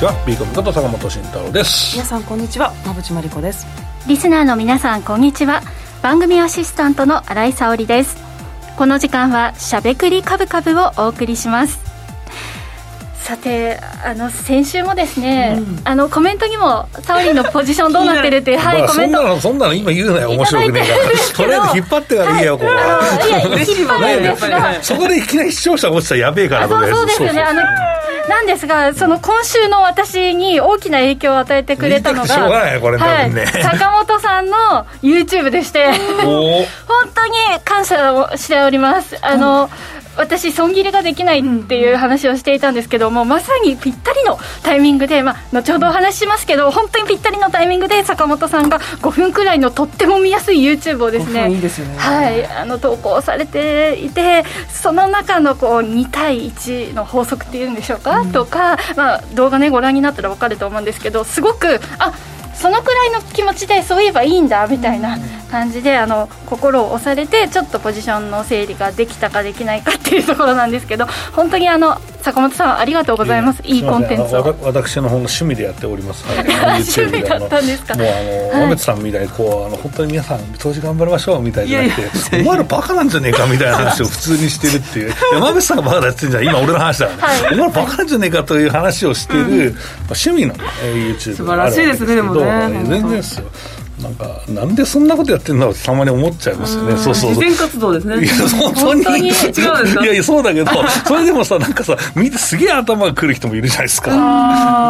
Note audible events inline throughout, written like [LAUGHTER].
さんこんにちは。ビーコムこと坂本慎太郎です。皆さんこんにちは。馬淵真理子です。リスナーの皆さんこんにちは。番組アシスタントの新井沙織です。この時間はしゃべくりカブカブをお送りします。さてあの先週もですね、うん、あのコメントにもサオリンのポジションどうなってるっていう、[LAUGHS] はい、コメント。そんなのそんなの今言うなよ。面白くねえから。とりあえず引っ張ってから言えよ、ここは。いや引っ張るんですが。そこでいきなり視聴者落ちたらやべえからそうそうですよね。あのなんですが、その今週の私に大きな影響を与えてくれたのが、はい、坂本さんの YouTube でして、[LAUGHS] 本当に感謝をしております。あの、うん私、損切りができないっていう話をしていたんですけども、まさにぴったりのタイミングで、まあ、後ほどお話ししますけど、本当にぴったりのタイミングで、坂本さんが5分くらいのとっても見やすい YouTube をですね、ね。はい、あの投稿されていて、その中のこう2対1の法則っていうんでしょうか、うん、とか、まあ、動画ね、ご覧になったら分かると思うんですけど、すごく、あそのくらいの気持ちでそういえばいいんだみたいな感じであの心を押されてちょっとポジションの整理ができたかできないかっていうところなんですけど本当にあの坂本さんありがとうございます。いいコンテンツを。私の方の趣味でやっております、[LAUGHS] はい、趣味だったんですか。も。うあの馬渕さんみたいにこうあの本当に皆さん投資頑張りましょうみたいじゃなくてお前らバカなんじゃねえかみたいな話を普通にしてるっていう。[LAUGHS] 山渕さんがバカだって言ってんじゃん今俺の話だはい、お前らバカなんじゃねえかという話をしてる、うん、趣味の、ね、YouTube 素晴らしいですねでもね全然ですよなんかなんでそんなことやってんだろうってたまに思っちゃいますよね。そうそうそう。活動ですね。いや本当に違うんですかいやいやそうだけどそれでもさなんかさ見てすげえ頭がくる人もいるじゃないですか。だ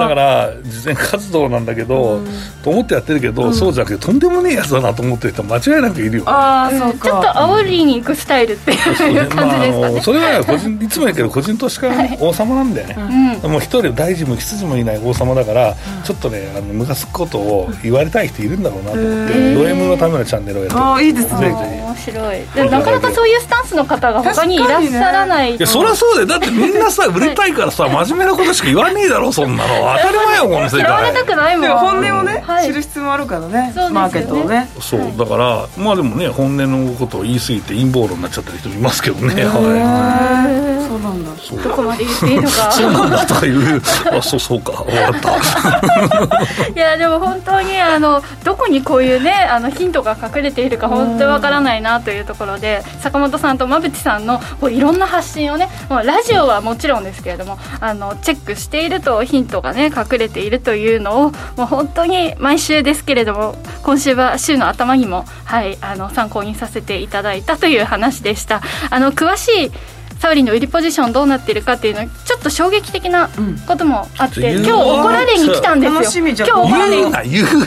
から慈善活動なんだけどと思ってやってるけど、そうじゃなくてとんでもねえやつだなと思ってる人間違いなくいるよ、ああそうか。ちょっと煽りに行くスタイルっていう感じですかね、それは個人いつも言うけど個人投資家の、王様なんだよね、もう一人大臣も羊もいない王様だから、ちょっとねあのムカつくことを言われたい人いるんだろうなと。思って、ド M のためのチャンネルをやってああいいですね。面白い。でなかなかそういうスタンスの方が他にいらっしゃらない、ね、いやそりゃそうだよ。だってみんなさ [LAUGHS] 売れたいからさ真面目なことしか言わねえだろそんなの。当たり前よこの世界。嫌われたくないもん。本音をね、はい、知る必要もあるからね、ね、マーケットをね。そうだからまあでもね本音のことを言い過ぎて陰謀論になっちゃった人いますけどね。はい。そうなんだ。どこまで言っていいのか。[LAUGHS] そうなんだとかいう。あそうそうか。分かった。[LAUGHS] いやでも本当にあのどこにこういうねあのヒントが隠れているか本当にわからないなというところで坂本さんと馬淵さんのこういろんな発信をねもうラジオはもちろんですけれどもあのチェックしているとヒントがね隠れているというのをもう本当に毎週ですけれども今週は週の頭にも、はい、あの参考にさせていただいたという話でした。あの詳しいサウリの売りポジションどうなっているかっていうのはちょっと衝撃的なこともあって、うん、今日怒られに来たんですよ。今日怒られに今日怒ら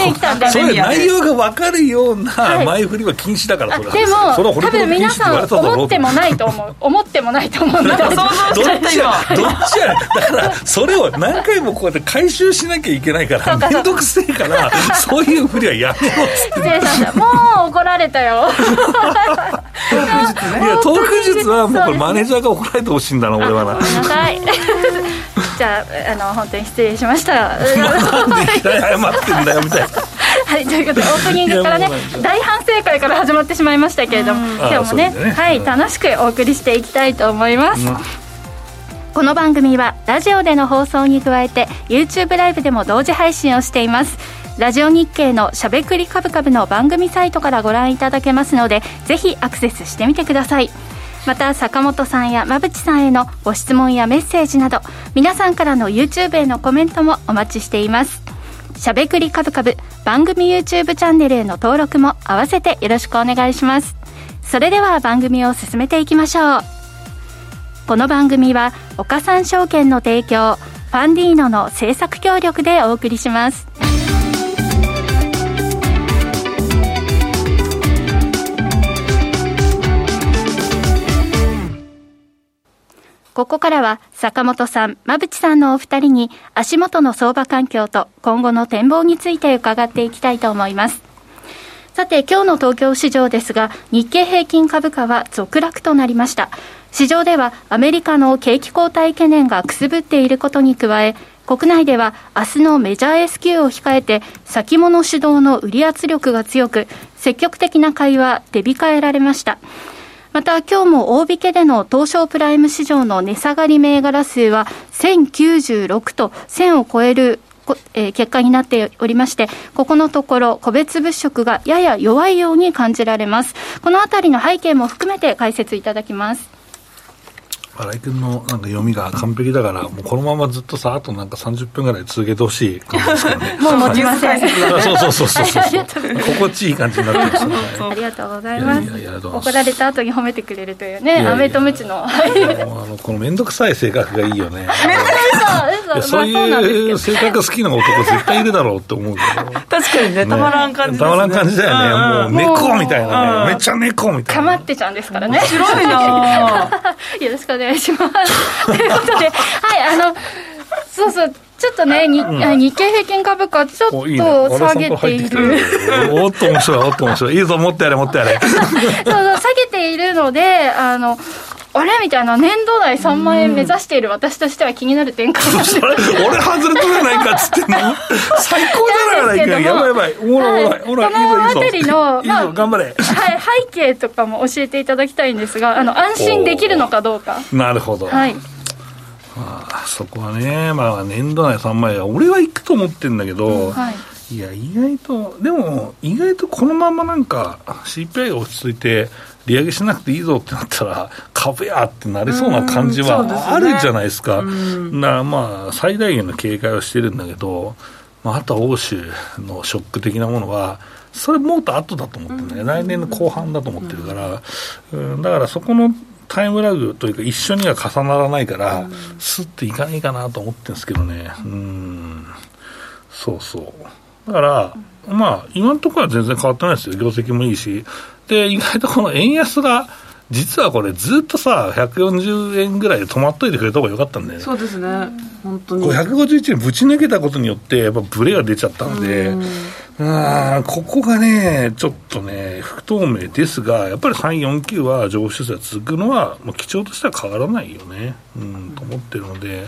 れに来たんでそれ内容が分かるような前振りは禁止だから、は。い、でも多分皆さん思ってもないと思う。思ってもないと思う。んだけど [LAUGHS] どっちや？どっちや？だからそれを何回もこうやって回収しなきゃいけないから面倒くせえからそういうふりはやめろっつって。[LAUGHS] もう怒られたよ。[LAUGHS] いやトーク術はもうこれマネージャーが怒られてほしいんだな俺はな。ごめんなさい。[LAUGHS] じゃああの本当に失礼しました。なんで謝ってんだよみたいな。はいということでオープニングからね大反省会から始まってしまいましたけれども今日もね、ね、はい楽しくお送りしていきたいと思います、うん。この番組はラジオでの放送に加えて YouTube ライブでも同時配信をしています。ラジオ日経のしゃべくりカブカブの番組サイトからご覧いただけますのでぜひアクセスしてみてくださいまた坂本さんや馬淵さんへのご質問やメッセージなど皆さんからの YouTube へのコメントもお待ちしています。しゃべくりカブカブ番組 YouTube チャンネルへの登録も合わせてよろしくお願いします。それでは番組を進めていきましょう。この番組は岡三証券の提供ファンディーノの制作協力でお送りします。ここからは坂本さん、馬淵さんのお二人に足元の相場環境と今後の展望について伺っていきたいと思います。さて、今日の東京市場ですが、日経平均株価は続落となりました。市場ではアメリカの景気後退懸念がくすぶっていることに加え、国内では明日のメジャー S q を控えて先物主導の売り圧力が強く積極的な買いは出控えられましたまた今日も大引けでの東証プライム市場の値下がり銘柄数は1096と1000を超えるえ、結果になっておりまして、ここのところ、個別物色がやや弱いように感じられます。このあたりの背景も含めて解説いただきます。新井君のなんか読みが完璧だから、もうこのままずっとさ、あとなんか30分ぐらい続けてほしい感じですけどね。もう持ちません。そうそうそうそうそう。心地いい感じになってますね。ありがとうございます。怒られた後に褒めてくれるというね、アメとムチの。あの、この面倒くさい性格がいいよね。そういう性格好きな男絶対いるだろうって思うけど。確かにね、たまらん感じたまらん感じだよね。もう猫みたいなね。めっちゃ猫みたいな。かまってちゃんですからね。白いなよろしくお願いします。[LAUGHS] ということで、はい、あの、そうそう、ちょっとね、にうん、日経平均株価、ちょっと下げている。おっと面白い、おっと面白い。いいぞ、持ってやれ、持ってやれ。[LAUGHS] そうそう、下げているので、あの、あれみたいな、年度内3万円目指している私としては気になる展開なんで [LAUGHS] 俺外れとるやないかっつってんの。[LAUGHS] 最高じゃないかやばいやばい。おもろいおもろい、この辺りの、まあ、頑張れ、はい、背景とかも教えていただきたいんですがあの安心できるのかどうか。なるほど。はい。まあ、そこはね、まあ、年度内3万円。俺は行くと思ってるんだけど、はい、いや意外とでも意外とこのままなんか CPI が落ち着いて利上げしなくていいぞってなったら、株やってなりそうな感じはあるじゃないですか。うん、すね、だからまあ、最大限の警戒をしてるんだけど、まあ、あとは欧州のショック的なものは、それもっと後だと思ってるね、うん、来年の後半だと思ってるから、うん、だからそこのタイムラグというか、一緒には重ならないから、す、っていかないかなと思ってるんですけどね、うん、そうそう。だから、まあ、今のところは全然変わってないですよ、業績もいいし、で、意外とこの円安が、実はこれ、ずっとさ、140円ぐらいで止まっといてくれた方がよかったんだよね。そうですね、本当に。151円ぶち抜けたことによって、やっぱブレが出ちゃったので、あここがね、ちょっとね、不透明ですが、やっぱり349は上昇数が続くのは、もう基調としては変わらないよね、うん、と思ってるので、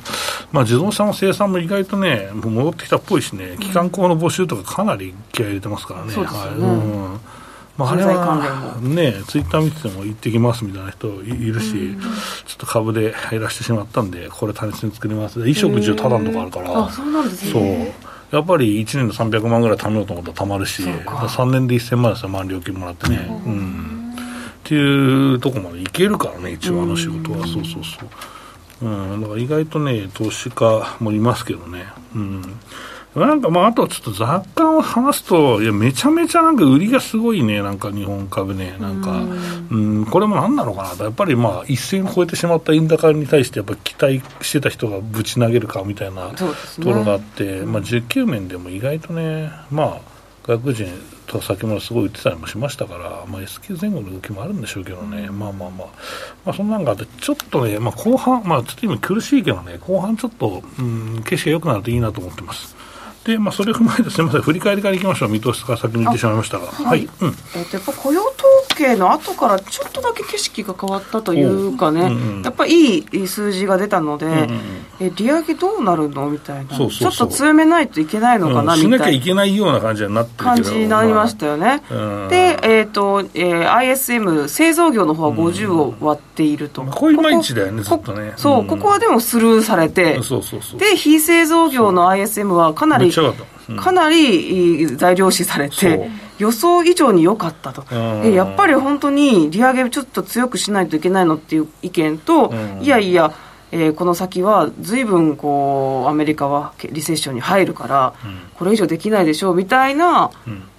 まあ、自動車の生産も意外とね、戻ってきたっぽいしね、機関工の募集とかかなり気合い入れてますからね。そうですね、はいうんまあ、あれはね、ツイッター見てても行ってきますみたいな人いるし、うん、ちょっと株で入らせてしまったんで、これ、単純に作ります、衣食住ただのとこあるから、あそうなんですね。やっぱり1年で300万ぐらい貯めようと思ったらたまるし、3年で1000万ですよ、万料金もらってね。うん、うん、っていうとこまでいけるからね、一応、あの仕事は、そうそうそう。うん、だから意外とね、投資家もいますけどね。うんなんかまあ、あとちょっと雑感を話すと、いや、めちゃめちゃなんか売りがすごいね、なんか日本株ね、なんか、うん、これもなんなのかな、やっぱりまあ、一線超えてしまった円高に対して、やっぱり期待してた人がぶち投げるかみたいなところがあって、まあ、19球面でも意外とね、まあ、外国人と先物すごい売ってたりもしましたから、まあ、S q 前後の動きもあるんでしょうけどね、まあまあまあ、まあ、そんなんがあって、ちょっとね、まあ、後半、まあ、ちょっと今苦しいけどね、後半ちょっと、うん、景色が良くなるといいなと思ってます。で、まあ、それを踏まえて、すみません、振り返りからいきましょう、見通しから先に言ってしまいましたが、はい、うん、えっと、やっぱ雇用統計の後からちょっとだけ景色が変わったというかね、うんうん、やっぱりいい数字が出たので、うんうん、え利上げどうなるのみたいな。ちょっと強めないといけないのかな、みたいな。しなきゃいけないような感じになってる感じになりましたよね。まあ、で、えっ、ー、と、えー、ISM、製造業の方は50を割っていると。うん、こういう毎日だよね、ずっとね。そう、ここはでもスルーされて、そうそうそうで、非製造業の ISM はかなり、かなり材料視されて、予想以上に良かったと、やっぱり本当に利上げちょっと強くしないといけないのっていう意見と、いやいや、えー、この先はずいぶんこうアメリカはリセッションに入るから、これ以上できないでしょうみたいな、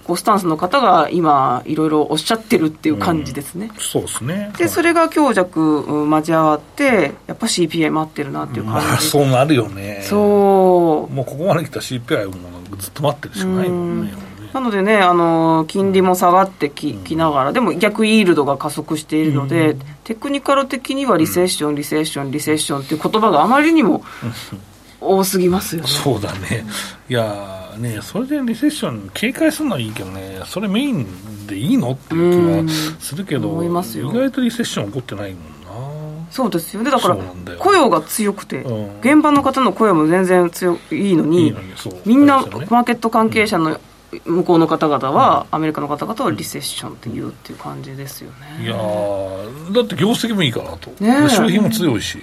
こうスタンスの方が今、いろいろおっしゃってるっていう感じですね。うん、そうですね。でそれが強弱、うん、交わって、やっぱ CPI 待ってるなっていう感じ、まあ、そうなるよね。そう。もうここまで来た CPI もずっと待ってるしかないもんね。なのでね、あの金利も下がってき,、きながら、でも逆イールドが加速しているので、テクニカル的にはリセッション、リセッション、リセッションっていう言葉があまりにも多すぎますよね。そうだね。いやね、それでリセッション警戒するのはいいけどね、それメインでいいのっていう気はするけど、意外とリセッション起こってないもんな。そうですよね。だから、雇用が強くて、うん、現場の方の雇用も全然強いいのにみんな、マーケット関係者の向こうの方々は、アメリカの方々はリセッションって言うっていう感じですよね。いやだって業績もいいからと、ね、消費も強いし。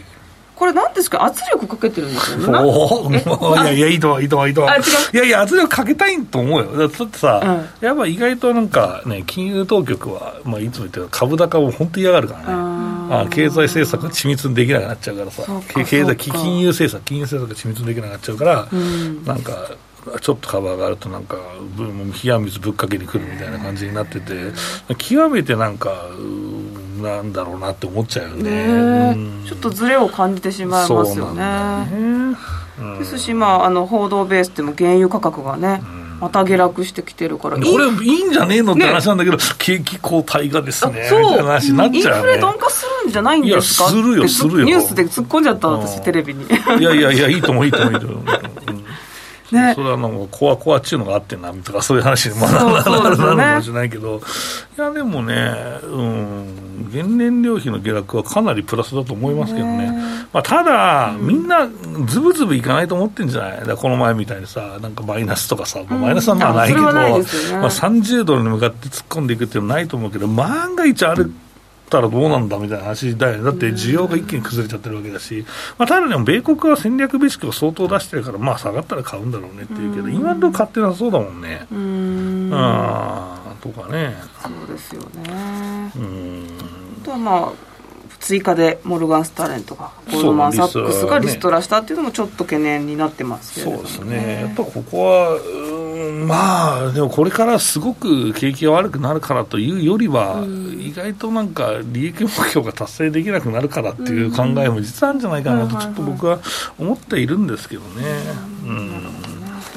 これなんですか？圧力かけてるんですよね。[LAUGHS] いやいやいいといいといいといやいや圧力かけたいと思うよ。だってさ、うん、やっぱ意外となんかね金融当局は、まあ、いつも言ってる株高を本当に嫌がるからね。あ経済政策が緻密にできなくなっちゃうからさ。経済金融政策金融政策が緻密にできなくなっちゃうから、うん、なんかちょっとカバーがあるとなんか冷や水ぶっかけにくるみたいな感じになってて極めてなんかなんだろうなって思っちゃうよね、うん、ちょっとずれを感じてしまいますよね、ですし、まあ、あの報道ベースでも原油価格がね、うん。また下落してきてるからこれいい。んじゃねえのって話なんだけど、ね、景気後退がですねそう。みたいな話になっちゃう、ね、インフレ鈍化するんじゃないんですか？いやするよするよ。ニュースで突っ込んじゃった私テレビに。いやいやいやいいと思ういいと思ういいと思うね、それはなんかコアコアっちゅうのがあってなとかそういう話にまだなるかもしれないけど。いやでもね、うん、原燃料費の下落はかなりプラスだと思いますけどね、まあ、ただ、うん、みんなずぶずぶいかないと思ってんじゃないだこの前みたいにさなんかマイナスとかさ、うん、マイナスはまあないけど、ね、まあ、30ドルに向かって突っ込んでいくっていうのはないと思うけど万が一あるったらどうなんだみたいな話だよね、だって需要が一気に崩れちゃってるわけだし、まあ、ただでも米国は戦略備蓄を相当出してるから、まあ、下がったら買うんだろうねっていうけど、今んとこ買ってなさそうだもんね。うんあとかね。そうですよね。うんとはまあ追加でモルガン・スタレンとかゴールドマン・サックスがリストラしたっていうのもちょっと懸念になってますけど、ね、そうですね、やっぱここは、まあ、でもこれからすごく景気が悪くなるからというよりは、意外となんか利益目標が達成できなくなるからっていう考えも実はあるんじゃないかなと、ちょっと僕は思っているんですけどね。うん。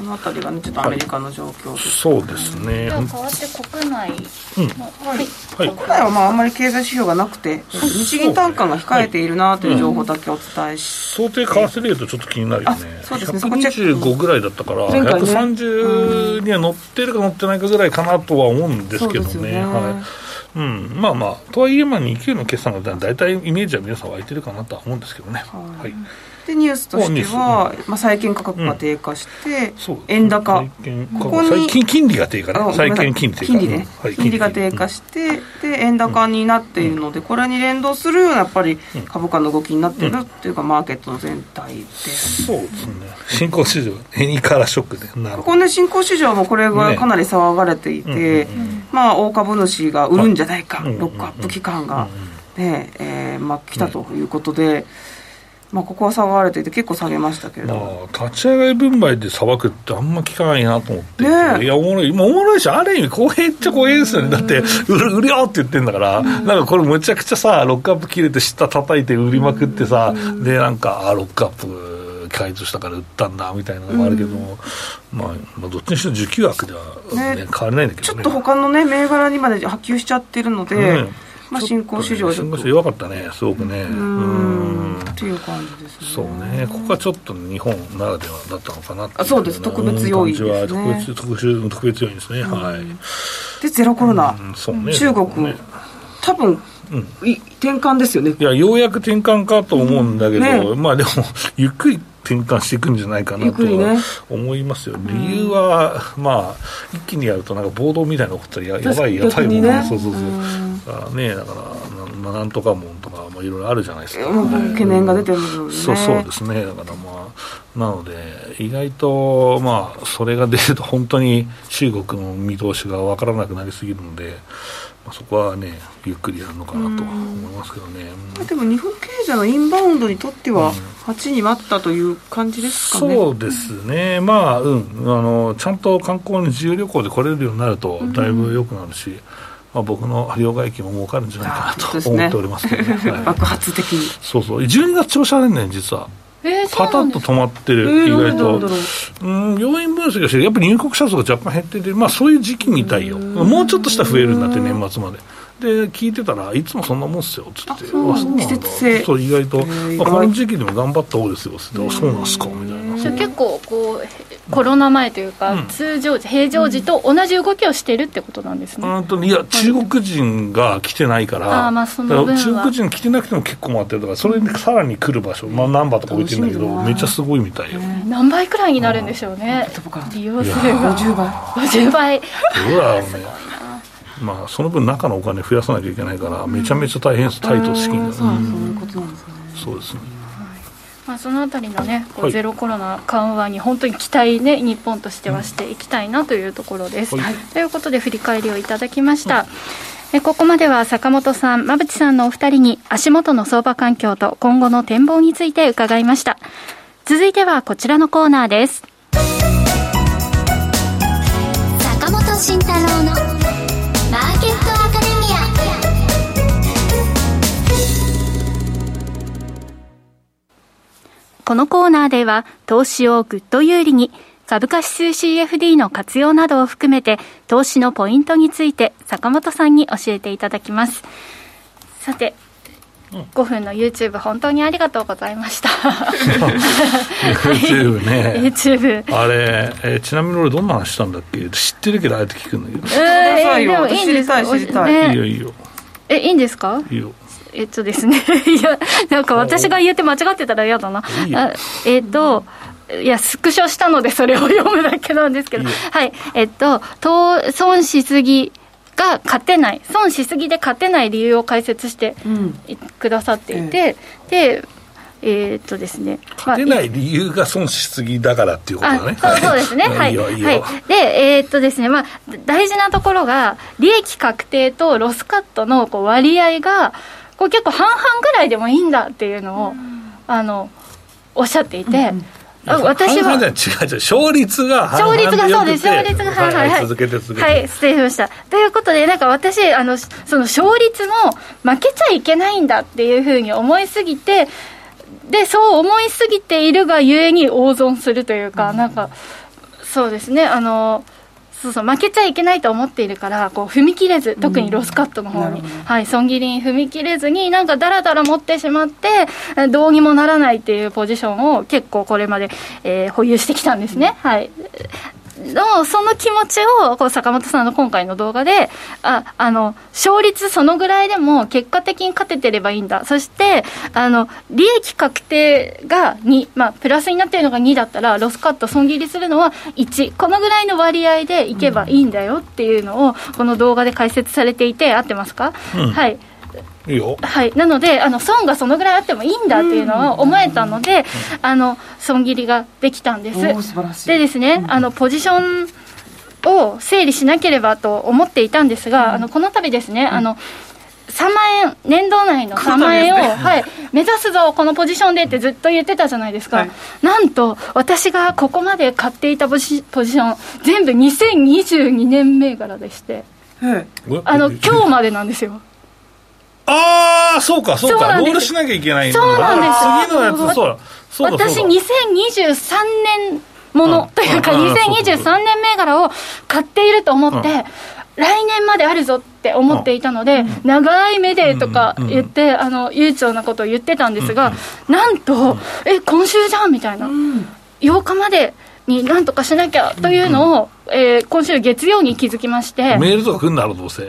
のあたりがねちょっとアメリカの状況です、ね。はい、そうですね。では変わって国内の、はい、はい、国内はまああんまり経済指標がなくて日銀単価が控えているなという情報だけお伝えし、想定為替レートちょっと気になるよね。そうですね。125ぐらいだったから、ね、130には乗ってるか乗ってないかぐらいかなとは思うんですけどね。ね。はい。うん、まあまあ、とはいえ、まあ、2級の決算が大体イメージは皆さん湧いてるかなとは思うんですけどね。はい、はいでニュースとしては、まあ、債券価格が低下して、円高、ここに金利が低下ね、債券金利金利ね、金利が低下して、で円高になっているので、これに連動するようなやっぱり株価の動きになってるっていうか、マーケットの全体で。そうですね、新興市場、円からショックで、なるここね、新興市場もこれがかなり騒がれていて、まあ、大株主が売るんじゃないか、ロックアップ期間が、ねえまあ、来たということで。まあ、ここは騒がれていて、結構下げましたけれど、まあ、立ち上がり分配で裁くってあんま聞かないなと思って、ね、いや、おもろい、おもろいし、ある意味、公平っちゃ公平ですよね、だって、売る売るよって言ってんだから、うん、なんかこれ、むちゃくちゃさ、ロックアップ切れて、下叩いて売りまくってさ、うん、で、なんか、あロックアップ。開通したから売ったんだみたいなのもあるけども、うん、まあ、まあ、どっちにしろ需給枠ではね、ね変わらないんだけど、ね、ちょっと他のね、銘柄にまで波及しちゃってるので、まあ、新興市場、ね、新興市場弱かったね、すごくね。うん。っていう感じですね。そうね、ここはちょっと日本ならではだったのかなあそうです、特別要因ですね。特別特別特別要因ですね、はい。で、ゼロコロナ、そうね、中国、ね、多分うん、転換ですよね。いやようやく転換かと思うんだけど、ね、まあでも [LAUGHS] ゆっくり転換していくんじゃないかなとは思いますよ、ね、理由は、まあ、一気にやると、なんか暴動みたいなことややばい、やばいもんね、そうそうそう、だね、だからな、なんとかもんとか、いろいろあるじゃないですか、懸念が出てるね、そうそうですね、だからまあ、なので、意外と、まあ、それが出ると、本当に中国の見通しが分からなくなりすぎるので。まあ、そこはねゆっくりやるのかなと思いますけどね、でも日本経済のインバウンドにとっては8に待ったという感じですかね、そうですね。まあうん。あのちゃんと観光に自由旅行で来れるようになるとだいぶ良くなるし、まあ、僕の両替機も儲かるんじゃないかなと思っておりますけどね、ね [LAUGHS] はい、爆発的に。そうそう。12月調子悪いね実は。えー、パタッと止まってる、えー、意外と、う？ん、要因分析がして、やっぱり入国者数が若干減ってて、まあ、そういう時期みたいよ、もうちょっとしたら増えるんだって、年末まで。で聞いてたらいつもそんなもんっすよっつって。季節性。そう意外と、まあ、この時期でも頑張った方ですよっつって。そうなんすかみたいな。じゃ結構こうコロナ前というか、うん、通常時平常時と同じ動きをしてるってことなんですね、うん、いや中国人が来てないから。あまあその中国人来てなくても結構回ってるからそれでさらに来る場所、まあ、ナンバーとか置いてるんだけどめっちゃすごいみたいよ、何倍くらいになるんでしょうね、利用数が50倍50倍どうだろうね [LAUGHS] まあ、その分中のお金増やさなきゃいけないから、めちゃめちゃ大変です、タイト資金が、そういうことなんですね。そうですねまあ、そのあたりのね、こうゼロコロナ緩和に本当に期待ね、日本としてはしていきたいなというところです。はい、ということで、振り返りをいただきました。えここまでは坂本さん、馬淵さんのお二人に足元の相場環境と今後の展望について伺いました。続いてはこちらのコーナーです。坂本慎太郎のこのコーナーでは投資をぐっと有利に株価指数 CFD の活用などを含めて投資のポイントについて坂本さんに教えていただきます。さて5分の YouTube 本当にありがとうございました。YouTube ね。YouTube あれ、えー、ちなみに俺どんな話したんだっけ？知ってるけどあえて聞くんだけどえー、でもいいんですか？知りたい、ね、いいよいいよ。えいいんですか？いいよえっとですね。[LAUGHS] いやなんか私が言って間違ってたら嫌だな。えっといや、スクショしたので、それを読むだけなんですけど、はい、えっと、損しすぎが勝てない、損しすぎで勝てない理由を解説してくださっていて、うん、で、えー、っとですね、勝てない理由が損しすぎだからっていうことだね。そうそうですね。はい。いいはい。で、えー、っとですね、まあ、大事なところが、利益確定とロスカットのこう割合が、こう結構半々ぐらいでもいいんだっていうのを、あの、おっしゃっていて、うん私は違う違う勝率が勝率がそうです勝率がはいはいはい。続けて続けて。はい失礼しました。ということでなんか私あのその勝率も負けちゃいけないんだっていうふうに思いすぎてでそう思いすぎているがゆえに大損するというか、うん、なんかそうですねあのそうそう負けちゃいけないと思っているからこう踏み切れず特にロスカットの方に、うん、はい、損切りに踏み切れずになんかだらだら持ってしまってどうにもならないっていうポジションを結構これまで、えー、保有してきたんですね。はいのその気持ちをこう坂本さんの今回の動画でああの勝率そのぐらいでも結果的に勝ててればいいんだ。そしてあの利益確定が2、まあ、プラスになっているのが2だったらロスカット損切りするのは1このぐらいの割合でいけばいいんだよっていうのをこの動画で解説されていて合ってますか、うん、はいいいよ。はい、なのであの損がそのぐらいあってもいいんだっていうのを思えたので、あの損切りができたんです。でですねあのポジションを整理しなければと思っていたんですが、あのこの度ですね、あの3万円、年度内の3万円を、ね、はい、目指すぞ、このポジションでってずっと言ってたじゃないですか、はい、なんと、私がここまで買っていたポジポジション、全部2022年銘柄でして、はい、あの今日までなんですよ。ああ、そうか、そうか、ロールしなきゃいけないそうなんです次のやつ、そうだ。そうだ私、2023年ものというか、2023年銘柄を買っていると思って、来年まであるぞって思っていたので、長い目でとか言って、あの悠長なことを言ってたんですが、なんと、え、今週じゃんみたいな、8日までになんとかしなきゃというのを、えー、今週月曜に気づきまして。メールとか来んだろどうせ。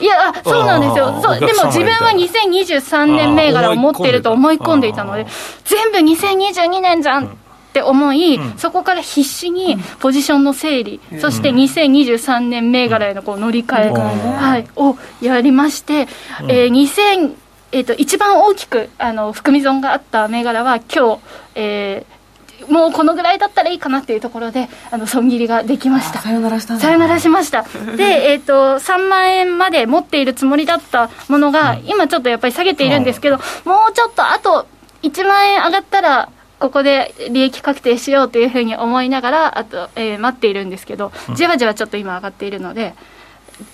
いやあそうなんですよ。そうでも自分は2023年銘柄を持っていると思い込んでいたので全部2022年じゃんって思い、うん、そこから必死にポジションの整理、うん、そして2023年銘柄へのこう乗り換え、うん、はい、をやりまして、うん、えー、2000えーと、一番大きくあの含み損があった銘柄は今日、えー、もうこのぐらいだったらいいかなっていうところであの損切りができました。さよならしたさよならしました。[LAUGHS] で、えーと、3万円まで持っているつもりだったものが、今ちょっとやっぱり下げているんですけど、もうちょっとあと1万円上がったらここで利益確定しようというふうに思いながらあと、えー、待っているんですけどじわじわちょっと今上がっているので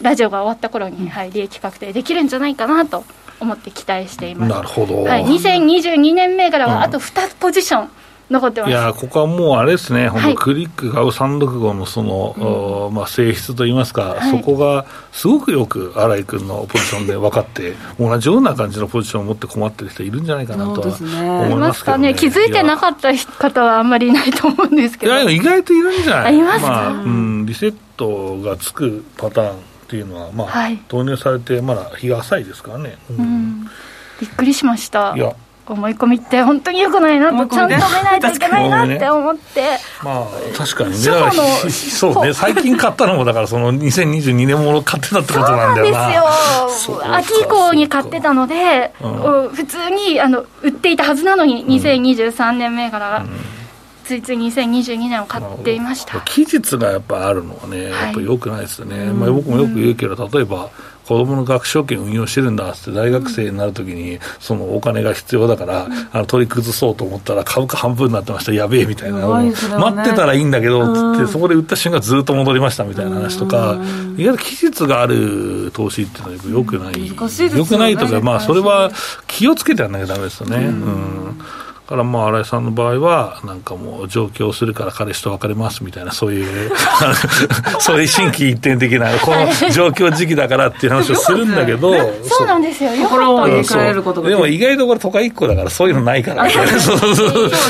ラジオが終わった頃に、はい、利益確定できるんじゃないかなと思って期待しています。なるほど、はい、2022年銘柄はあと2ポジション、残ってます。いやここはもうあれですね、本当、クリック買う365のその、うん、まあ、性質といいますか、はい、そこがすごくよく新井君のポジションで分かって、同じような感じのポジションを持って困ってる人いるんじゃないかなとは思いますけどね、ね気づいてなかった方はあんまりいないと思うんですけど、いや意外といるんじゃない？いますまあうん、リセットがつくパターンっていうのは、まあ、はい、導入されてまだ日が浅いですからね。うん、びっくりしました。いや思い込みって本当によくないなとちゃんと見ないといけないなって思って、まあ確かにね。そうね最近買ったのもだからその2022年もの買ってたってことなんだよな。そうなんですよ秋以降に買ってたので、うん、普通にあの売っていたはずなのに2023年銘柄が。うん。ついつい2022年を買っていました。期日がやっぱあるのはね、やっぱよくないですよね、まあ、僕もよく言うけど、例えば、子供の学証券運用してるんだって大学生になるときに、そのお金が必要だから、あの取り崩そうと思ったら株価半分になってました、やべえみたいな、待ってたらいいんだけどつって、そこで売った瞬間ずっと戻りましたみたいな話とか、意外と期日がある投資っていうのはよくない、よくないとか、まあそれは気をつけてやらなきゃだめですよね。うんからまあ新井さんの場合はなんかもう上京するから彼氏と別れますみたいなそういう [LAUGHS] [LAUGHS] そういう心機一転的なこの状況時期だからっていう話をするんだけど [LAUGHS] そう。なんですよ。心を入れ替えることでも意外とこれ都会一個だからそういうのないからそう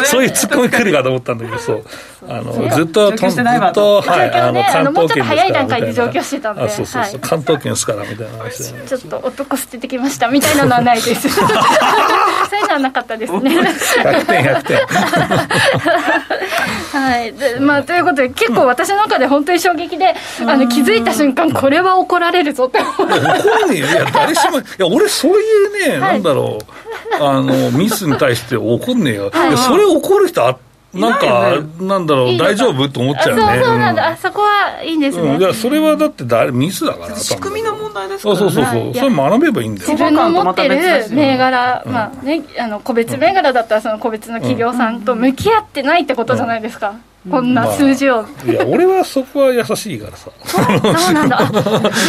そういうツッコミ来るかと思ったんだけどそう。あのずっとずっとはいあの関東圏早い段階で上京してたんで。そうそうそう。関東圏ですからみたいな話でちょっと男捨ててきましたみたいなのはないです。そういうのはなかったですね100点100点はい。でまあということで結構私の中で本当に衝撃で、あの気づいた瞬間これは怒られるぞって。怒るねいや誰しも [LAUGHS] いや俺そういうね、なんだろう。あのミスに対して怒んねえよ、はい、それ怒る人あってなんか、なんだろう、大丈夫？と思っちゃうね。そうそうなんだ、あそこはいいんですね。いや、それはだって誰、ミスだから。仕組みの問題ですからそうそうそう。それ学べばいいんだよ。自分の持ってる銘柄、まあね、あの、個別銘柄だったらその個別の企業さんと向き合ってないってことじゃないですか。こんな数字を、まあ、いや俺はそこは優しいからさ。そうなんだ。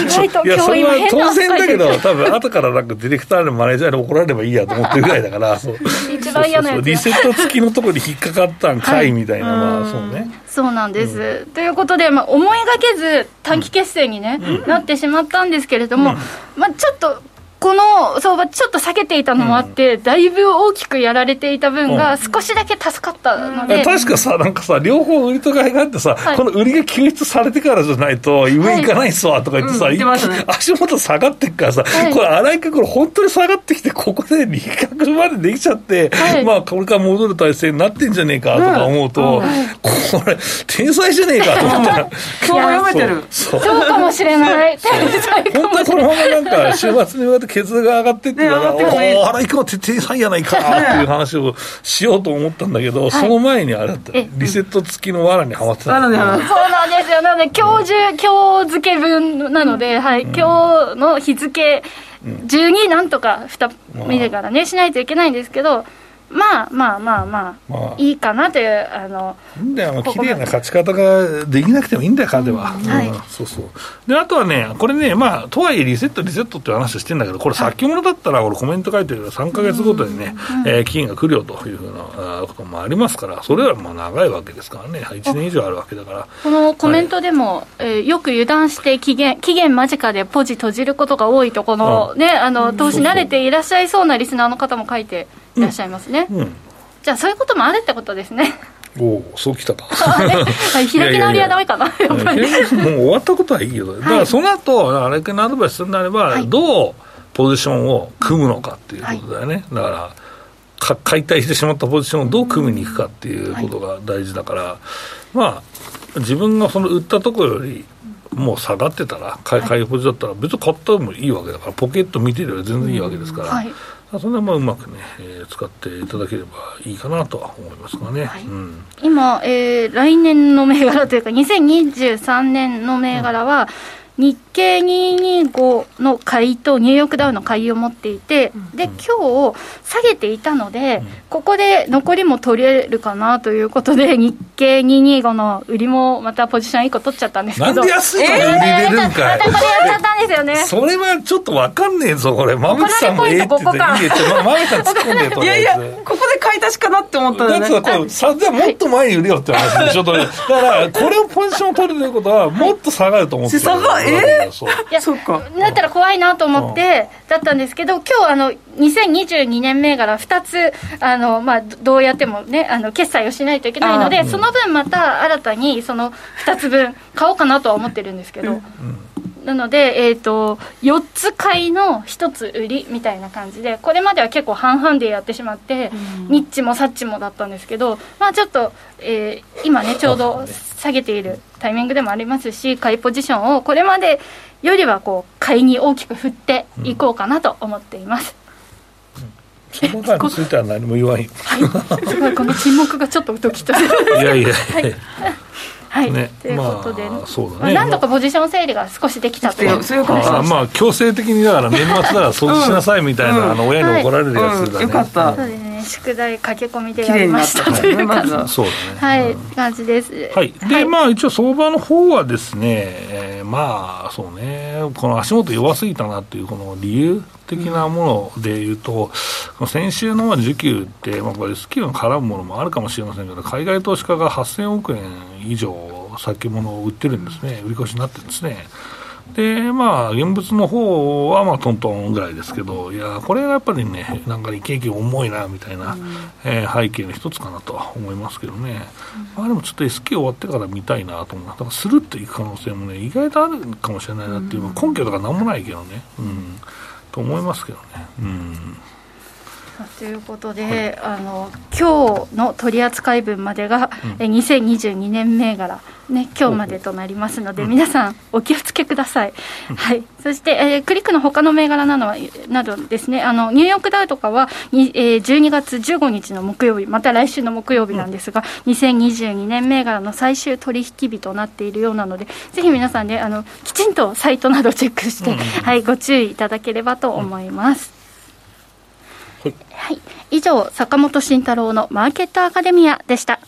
意外と今日今変な当然だけど多分後からなんかディレクターのマネージャーに怒られればいいやと思ってるぐらいだからそう。一番嫌なやつリセット付きのところに引っかかったんかいみたいな、はい、まあそうね。そうなんです、うん、ということで、まあ、思いがけず短期決戦にね、うん、なってしまったんですけれども、うん、まあ、ちょっとこの相場、ちょっと下げていたのもあって、うん、だいぶ大きくやられていた分が、少しだけ助かったので、うん、確かさ、なんかさ、両方売りと買いがあってさ、はい、この売りが救出されてからじゃないと、上行かないっすわとか言ってさ、はい。うんね、足元下がってっからさ、はい、これ、荒井君、これ、本当に下がってきて、ここで利確までできちゃって、まあ、これから戻る体制になってんじゃねえかとか思うと、これ、天才じゃねえかと思ったら、[LAUGHS] そう。かもしれない、天才かもしれない。本当にこのままなんか、週末に向かって血が上がってってから、ね、おお、原井君は天才やないかっていう話をしようと思ったんだけど、その前にあれだった、リセット付きの藁にはまってた、そうなんですよ、なので、今日中、今日付分なので、はい、今日の日付中になんとか2見てからね、しないといけないんですけど、まあまあまあまあ、まあ、いいかなという、あの、いいんだよ、綺麗な勝ち方ができなくてもいいんだよ、勝ては。はい、そうそう。で、あとはね、これね、まあ、とはいえリセット、リセットっていう話をしてんだけど、これ先物だったら、俺コメント書いてるけど、3か月ごとにね、うん、えー、期限が来るよというふうなこともありますから、それはまあ長いわけですからね、1年以上あるわけだから。このコメントでも、はい、えー、よく油断して期限、期限間近でポジ閉じることが多いと、このね、あの、投資慣れていらっしゃいそうなリスナーの方も書いていらっしゃいますね。うん、うん。じゃあそういうこともあるってことですね。おおそうきたか。[LAUGHS] 開き直りはダメかな。やっぱりもう終わったことはいいよ。だからその後あれ君のアドバイスするなれば、はい、どうポジションを組むのかっていうことだよね、はい、だからか解体してしまったポジションをどう組みにいくかっていうことが大事だから、はい、まあ自分がその売ったところよりもう下がってたら買い買いポジだったら別に買ったもいいわけだからポケット見てれば全然いいわけですから、はいそれはまあうまくね、えー、使っていただければいいかなとは思いますがね、はい。うん、今、えー、来年の銘柄というか2023年の銘柄は、うん日経225の買いとニューヨークダウの買いを持っていて、で今日下げていたので、ここで残りも取れるかなということで、日経225の売りもまたポジション1個取っちゃったんですけど、なんで安いの売りれるんかい、えー、またこれやっちゃったんですよね。それはちょっと分かんねえぞ、これ、馬渕さんもええって言って、さん突っ込んでいやいや、ここで買い足しかなって思ったら、ね、だからこれ、さじゃもっと前に売れよって話でしょ、だから、これをポジションを取るということは、もっと下がると思って下が、えーいやそっか。だったら怖いなと思ってだったんですけど今日あの2022年銘柄2つあの、まあ、どうやってもねあの決済をしないといけないので、その分また新たにその2つ分買おうかなとは思ってるんですけど、なので、えーと、4つ買いの1つ売りみたいな感じでこれまでは結構半々でやってしまって、うん、ニッチもサッチもだったんですけど、まあ、ちょっと、えー、今ねちょうど下げているタイミングでもありますし買いポジションをこれまでよりはこう買いに大きく振っていこうかなと思っています。うん、そのについては何も言わん、はい、[LAUGHS] この沈黙がちょっとドキッといやいや、はいはい、ね、ということで、まあ、そうだね、まあ、なんとかポジション整理が少しできたという、そういうことあまあ強制的にだから年末だから掃除しなさいみたいな、うん、あの親に怒られるやつだね、よかった。そうですね。宿題駆け込みでやりましたという感じ、そうだね。はい、感じです。はい。で、まあ一応相場の方はですね、えー、まあそうね。この足元弱すぎたなっていうこの理由的なものでいうと、うん、先週の需給って、まあ、これスキルの絡むものもあるかもしれませんけど海外投資家が8000億円以上先物を売ってるんですね。売り越しになってるんですね。でまあ現物の方はまあトントンぐらいですけどいやこれがやっぱりねなんかね景気重いなみたいな、うん、えー、背景の一つかなとは思いますけどね、うん、まあでもちょっと S q 終わってから見たいなと思う。だからスルッといく可能性もね意外とあるかもしれないなっていう、うん、根拠とかなんもないけどね。うんと思いますけどね。うん。ということで、はい、あの今日の取扱分までが、うん、2022年銘柄、ね、今日までとなりますので、うん、皆さん、お気をつけください、うん、はい、そして、えー、クリックの他の銘柄などはなどですねあの、ニューヨークダウとかは、えー、12月15日の木曜日、また来週の木曜日なんですが、うん、2022年銘柄の最終取引日となっているようなので、ぜひ皆さんね、あのきちんとサイトなどチェックして、はい、ご注意いただければと思います。はい、以上、坂本慎太郎のマーケットアカデミアでした。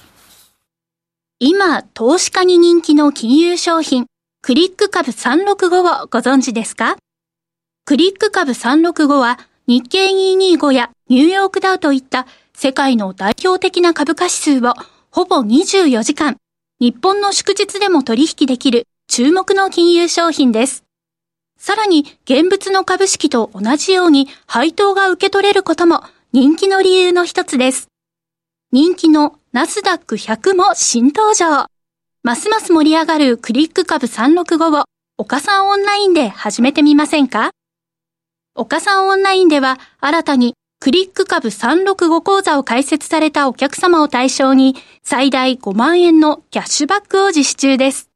今、投資家に人気の金融商品、クリック株365をご存知ですか？クリック株365は日経225やニューヨークダウといった世界の代表的な株価指数をほぼ24時間、日本の祝日でも取引できる注目の金融商品です。さらに現物の株式と同じように配当が受け取れることも人気の理由の一つです。人気のナスダック100も新登場。ますます盛り上がるクリック株365を岡さんオンラインで始めてみませんか？岡さんオンラインでは新たにクリック株365講座を開設されたお客様を対象に最大5万円のキャッシュバックを実施中です。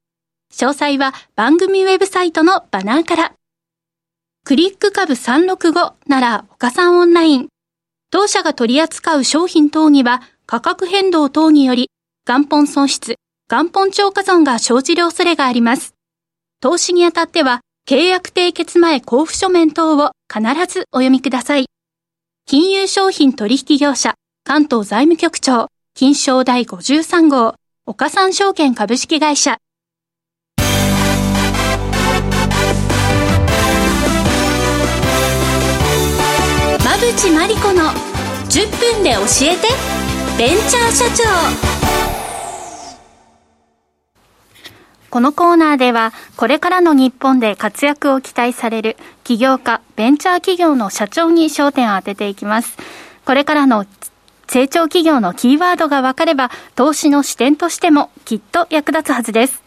詳細は番組ウェブサイトのバナーから。クリック株365なら岡さんオンライン。当社が取り扱う商品等には価格変動等により元本損失、元本超過損が生じる恐れがあります。投資にあたっては契約締結前交付書面等を必ずお読みください。金融商品取引業者関東財務局長金賞第53号岡三証券株式会社馬淵真理子の10分で教えてベンチャー社長。このコーナーではこれからの日本で活躍を期待される起業家ベンチャー企業の社長に焦点を当てていきます。これからの成長企業のキーワードが分かれば投資の視点としてもきっと役立つはずです。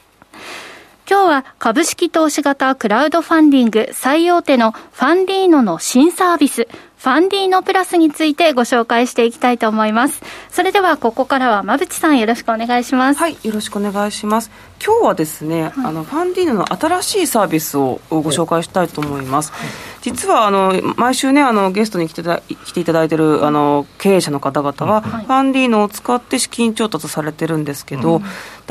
今日は株式投資型クラウドファンディング最大手のファンディーノの新サービス、ファンディーノプラスについてご紹介していきたいと思います。それではここからは馬淵さんよろしくお願いします。はい、よろしくお願いします。今日はですね、はい、あのファンディーノの新しいサービスをご紹介したいと思います。実はあの毎週ねあのゲストに来て来ていただいてるあの経営者の方々は、ファンディーノを使って資金調達されてるんですけど、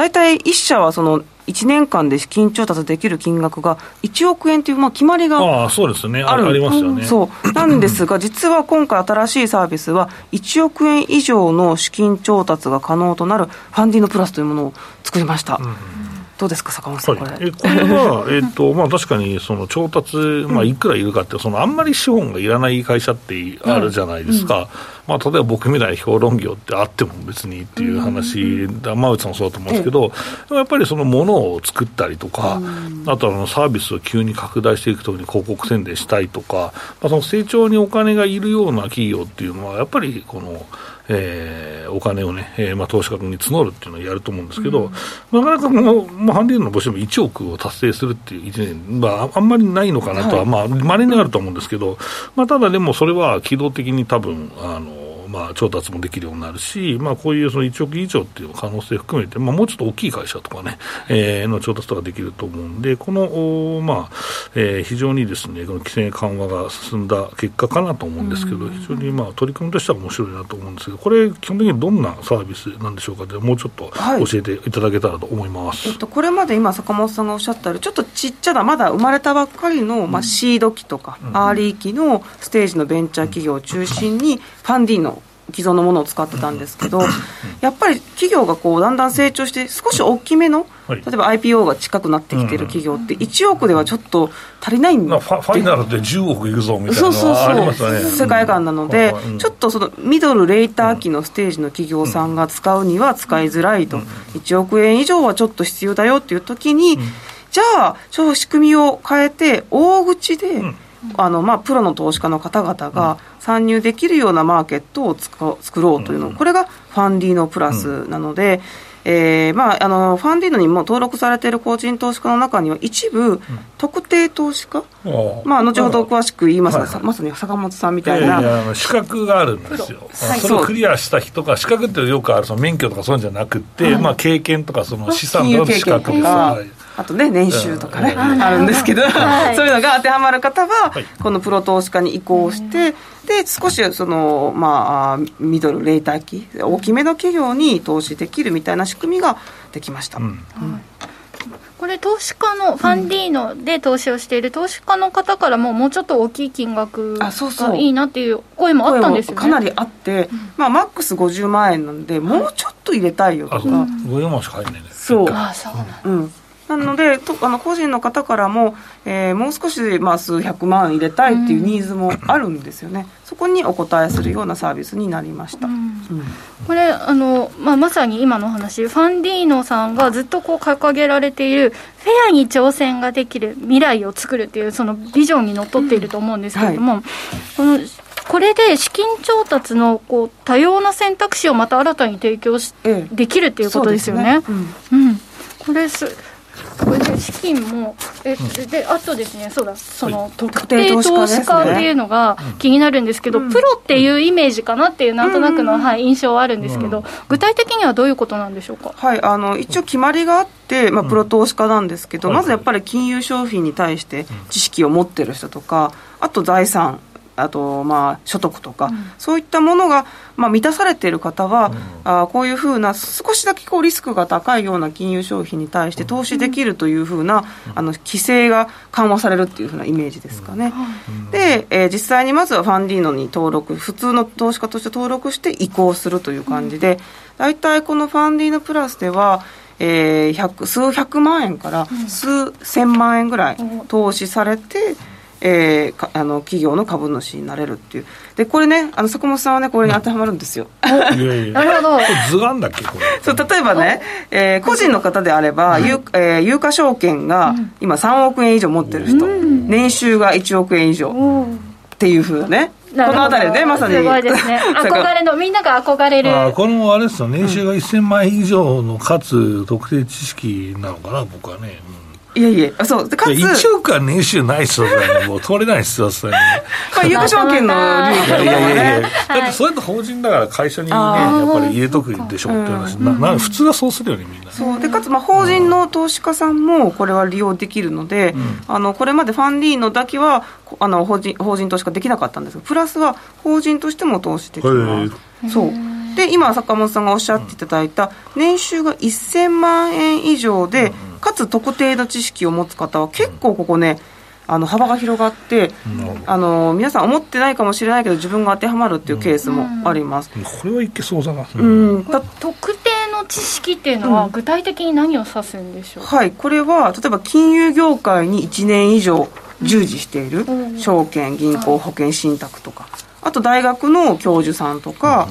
大体1社はその1年間で資金調達できる金額が1億円という、まあ、決まりがああそうですね。ある。ありますよね、そう。なんですが、[CLEARS THROAT] 実は今回、新しいサービスは、1億円以上の資金調達が可能となるファンディーノプラスというものを作りました。うんどうですか、坂本さん、はい、これ。えこれは、[LAUGHS] えっとまあ、確かにその調達、まあ、いくらいるかって、そのあんまり資本がいらない会社ってあるじゃないですか、まあ、例えば僕みたいな評論業ってあっても別にっていう話、山内さんもそうだと思うんですけど、ええ、やっぱりそのものを作ったりとか、あとあのサービスを急に拡大していくときに広告宣伝したいとか、まあ、その成長にお金がいるような企業っていうのは、やっぱりこの、えー、お金をね、えーまあ、投資家に募るっていうのをやると思うんですけど、うん、なかなかもう、まあ、ハンディの募集も1億を達成するっていう1年、まあ、あんまりないのかなとは、はい、まあ、稀にあると思うんですけど、まあ、ただでもそれは機動的に多分、あの、まあ、調達もできるようになるし、まあ、こういうその1億以上っていう可能性含めて、まあ、もうちょっと大きい会社とかね、えー、の調達とかできると思うんで、この、まあえー、非常にですね、この規制緩和が進んだ結果かなと思うんですけど、非常にまあ取り組みとしては面白いなと思うんですけど、これ、基本的にどんなサービスなんでしょうか？で、もうちょっと教えていただけたらと思います、はい、えっと、これまで今、坂本さんがおっしゃったように、ちょっとちっちゃな、まだ生まれたばっかりの、まあ、シード期とか、うん、アーリー期のステージのベンチャー企業を中心に、ファンディーノ既存のものを使ってたんですけど、やっぱり企業がこうだんだん成長して、少し大きめの、例えば IPO が近くなってきてる企業って、1億ではちょっと足りないんで、ファイナルで10億いくぞみたいなのがありますよね。世界観なので、ちょっとそのミドル、レーター期のステージの企業さんが使うには使いづらいと、1億円以上はちょっと必要だよっていう時に、じゃあ、ちょっと仕組みを変えて、大口で、あのまあ、プロの投資家の方々が参入できるようなマーケットを作ろうというの、これがファンディーノプラスなので、えーまあ、あのファンディーノにも登録されている個人投資家の中には一部、特定投資家、まあ、後ほど詳しく言いますが、まさに坂本さんみたいな、資格があるんですよ、はい、それをクリアした人が資格ってよくあるその免許とかそういうんじゃなくて、はい、まあ、経験とかその資産の資格です、はいあとね、年収とかね、あるんですけど、[LAUGHS] そういうのが当てはまる方は、このプロ投資家に移行して、で、少しその、まあ、ミドル、レーター期、大きめの企業に投資できるみたいな仕組みができました。これ投資家のファンディーノで投資をしている投資家の方からももうちょっと大きい金額がいいなっていう声もあったんですよね。かなりあって、まあ、マックス50万円なんでもうちょっと入れたいよとか、う。ん、50万しか入んないね。そう。あそうなん、うんなのでとあの個人の方からも、えー、もう少し、まあ、数百万入れたいっていうニーズもあるんですよね、そこにお答えするようなサービスになりました、うん。うん、これあの、まあ、まさに今の話。ファンディーノさんがずっとこう掲げられているフェアに挑戦ができる未来を作るっていうそのビジョンにのっとっていると思うんですけれども、うんはい、このこれで資金調達のこう多様な選択肢をまた新たに提供し、ええ、できるっていうことですよね。ね。うん、これすこれで資金も、えであとですね、そうだ、その特定投資家っていうのが気になるんですけど、プロっていうイメージかなっていう、なんとなくの、はい、印象はあるんですけど、具体的にはどういうことなんでしょうか、はい、あの一応、決まりがあって、まあ、プロ投資家なんですけど、まずやっぱり金融商品に対して知識を持ってる人とか、あと財産。あとまあ所得とか、うん、そういったものがまあ満たされている方は、うん、あこういうふうな少しだけこうリスクが高いような金融商品に対して投資できるというふうな、うん、あの規制が緩和されるっていうふうなイメージですかね。で、えー、実際にまずはファンディーノに登録普通の投資家として登録して移行するという感じで、大体このファンディーノプラスではえー、数百万円から数千万円ぐらい投資されて、えー、あの企業の株主になれるっていう。でこれねあの坂本さんはねこれに当てはまるんですよ、[LAUGHS] なるほど。図案だっけこれ。そう例えばね、えー、個人の方であれば、有えー、有価証券が今3億円以上持ってる人、年収が1億円以上。っていうふうなねこの辺りでまさに。すごいですね。[LAUGHS] 憧れのみんなが憧れる。あこのあれですよ。年収が1000万円以上のかつ特定知識なのかな僕はね、うんいやいや、そう、かつ。1億は年収ない人だね、もう取れないっすよ、それに。[LAUGHS] これ、有価証券の [LAUGHS] 利益いやいやいやいや、だってそれと法人だから会社にね、やっぱり入れとくでしょって話、なな普通はそうするよね、みんな。そう、で、かつ、まあ、法人の投資家さんもこれは利用できるので、あの、これまでファンディーノだけは、あの、法人、法人投資家できなかったんですが、プラスは法人としても投資できます。そう。で、今、坂本さんがおっしゃっていただいた、年収が1000万円以上で、かつ特定の知識を持つ方は結構ここね、あの幅が広がって、あの皆さん思ってないかもしれないけど自分が当てはまるっていうケースもあります、これはいけそうだな、うん、特定の知識っていうのは具体的に何を指すんでしょう、はい。これは例えば金融業界に1年以上従事している、証券銀行保険信託とか。あと大学の教授さんとか、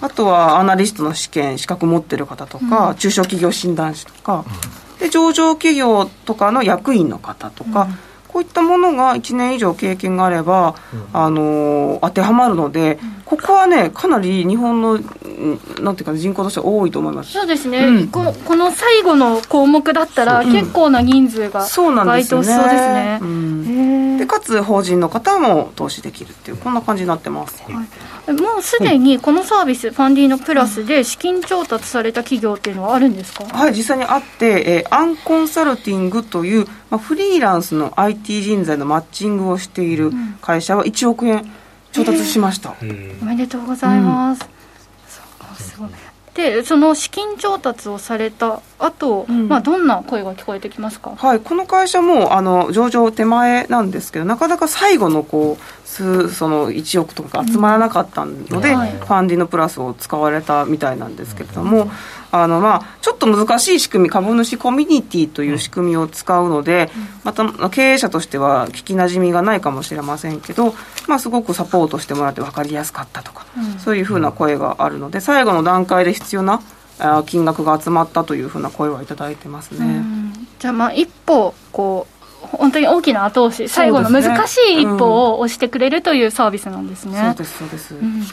あとはアナリストの試験資格持ってる方とか、中小企業診断士とか、で上場企業とかの役員の方とか、こういったものが1年以上経験があれば、うん、あの当てはまるので、ここはね、かなり日本のなんていうか、人口としては多いと思います。そうですね、うん、ここの最後の項目だったら、結構な人数が該当しそうですね。でかつ、法人の方も投資できるっていう、こんな感じになってます。はいもうすでにこのサービス、ファンディーノプラスで資金調達された企業っていうのはあるんですか？はい、実際にあって、えー、アンコンサルティングという、まあ、フリーランスの IT 人材のマッチングをしている会社は1億円調達しました。おめでとうございます。うん、すごいでその資金調達をされた後、うん、まあどんな声が聞こえてきますか、はい、この会社もあの上場手前なんですけどなかなか最後のこう数その1億とか集まらなかったので、うん。はい、ファンディのプラスを使われたみたいなんですけれども、あのまあ、ちょっと難しい仕組み、株主コミュニティという仕組みを使うので、また経営者としては聞きなじみがないかもしれませんけど、まあ、すごくサポートしてもらって分かりやすかったとか、うん、そういうふうな声があるので、最後の段階で必要な金額が集まったというふうな声はいただいてますね。じゃあまあ一歩こう本当に大きな後押し、最後の難しい一歩を押してくれるというサービスなんですね。そうです、そうです。うん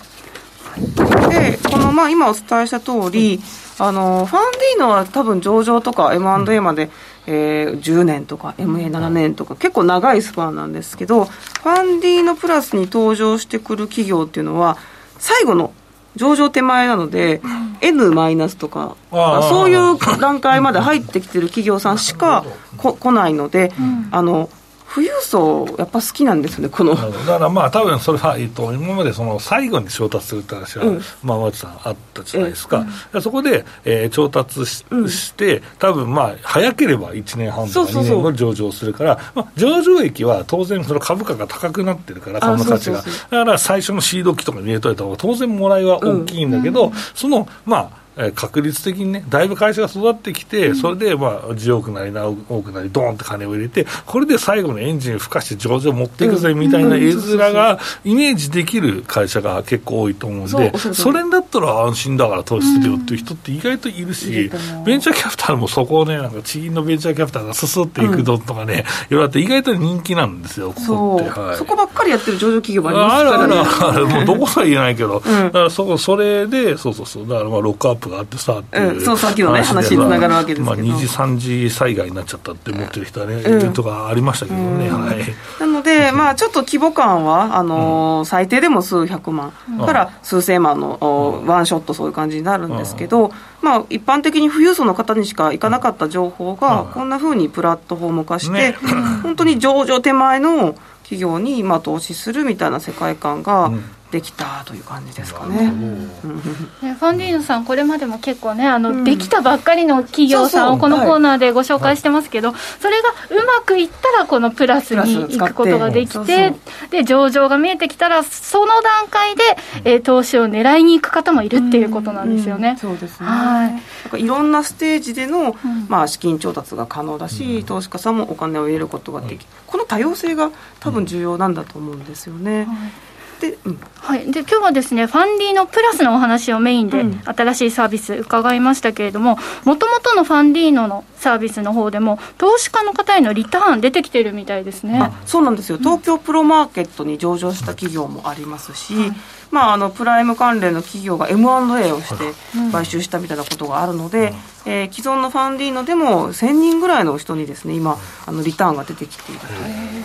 でこのまあ今お伝えした通り、あのファンディーノは多分上場とか M&A まで、うん、えー、10年とか MA7 年とか、結構長いスパンなんですけどファンディーノプラスに登場してくる企業っていうのは最後の上場手前なので、N マイナスとか、そういう段階まで入ってきてる企業さんしかこ来ないので、あの富裕層、やっぱ好きなんですよね、この。だからまあ、多分それは、えっと、今までその最後に調達するって話は、うん、まあ、和さんあったじゃないですか。うん、そこで、えー、調達しうん、して、多分まあ、早ければ1年半とか2年後上場するから、まあ、上場益は当然その株価が高くなってるから、株の価値が。だから最初のシード機とかに入れといた方が当然もらいは大きいんだけど、その、まあ、え確率的にね、だいぶ会社が育ってきて、それでまあ10億なり何億なり、ドーンって金を入れて、これで最後のエンジン吹かして上場持っていくぜみたいな絵面がイメージできる会社が結構多いと思うんで、それだったら安心だから投資するよっていう人って意外といるし、ベンチャーキャピタルもそこをね、なんか地銀のベンチャーキャピタルがすすっていくのとかね、いろいろあって意外と人気なんですよ、ここって。はい、そこばっかりやってる上場企業もありますからね。あるあるある、もうどこか言えないけど、だからそこ、それで、そうそうそう、だからまあロックアップがあってさっていう。そう、さっきのね、話につながるわけですけど。まあ、2時、3時災害になっちゃったって思ってる人はね、イベントがありましたけどね、はい。なので、まあ、ちょっと規模感は、あの最低でも数百万から数千万のワンショット、そういう感じになるんですけど、まあ、一般的に富裕層の方にしか行かなかった情報が、こんなふうにプラットフォーム化して、本当に上場手前の企業に今投資するみたいな世界観が、できたという感じですかね。ファンディーノさん、これまでも結構ね、あの、うん、できたばっかりの企業さんをこのコーナーでご紹介してますけど、それがうまくいったら、このプラスに行くことができて、で、上場が見えてきたら、その段階で、えー、投資を狙いに行く方もいるっていうことなんですよね。そうですね。はい。いろんなステージでの、まあ、資金調達が可能だし、投資家さんもお金を入れることができる。この多様性が多分重要なんだと思うんですよね。はいで,、うん、はい、で今日はですねファンディのプラスのお話をメインで、新しいサービス伺いましたけれどももともとのファンディーノのサービスの方でも投資家の方へのリターン出てきてるみたいですね。そうなんですよ。東京プロマーケットに上場した企業もありますし、うん、まあ、あのプライム関連の企業が M&A をして買収したみたいなことがあるので、うん、えー、既存のファンディーノでも1000人ぐらいの人にですね今あのリターンが出てきていると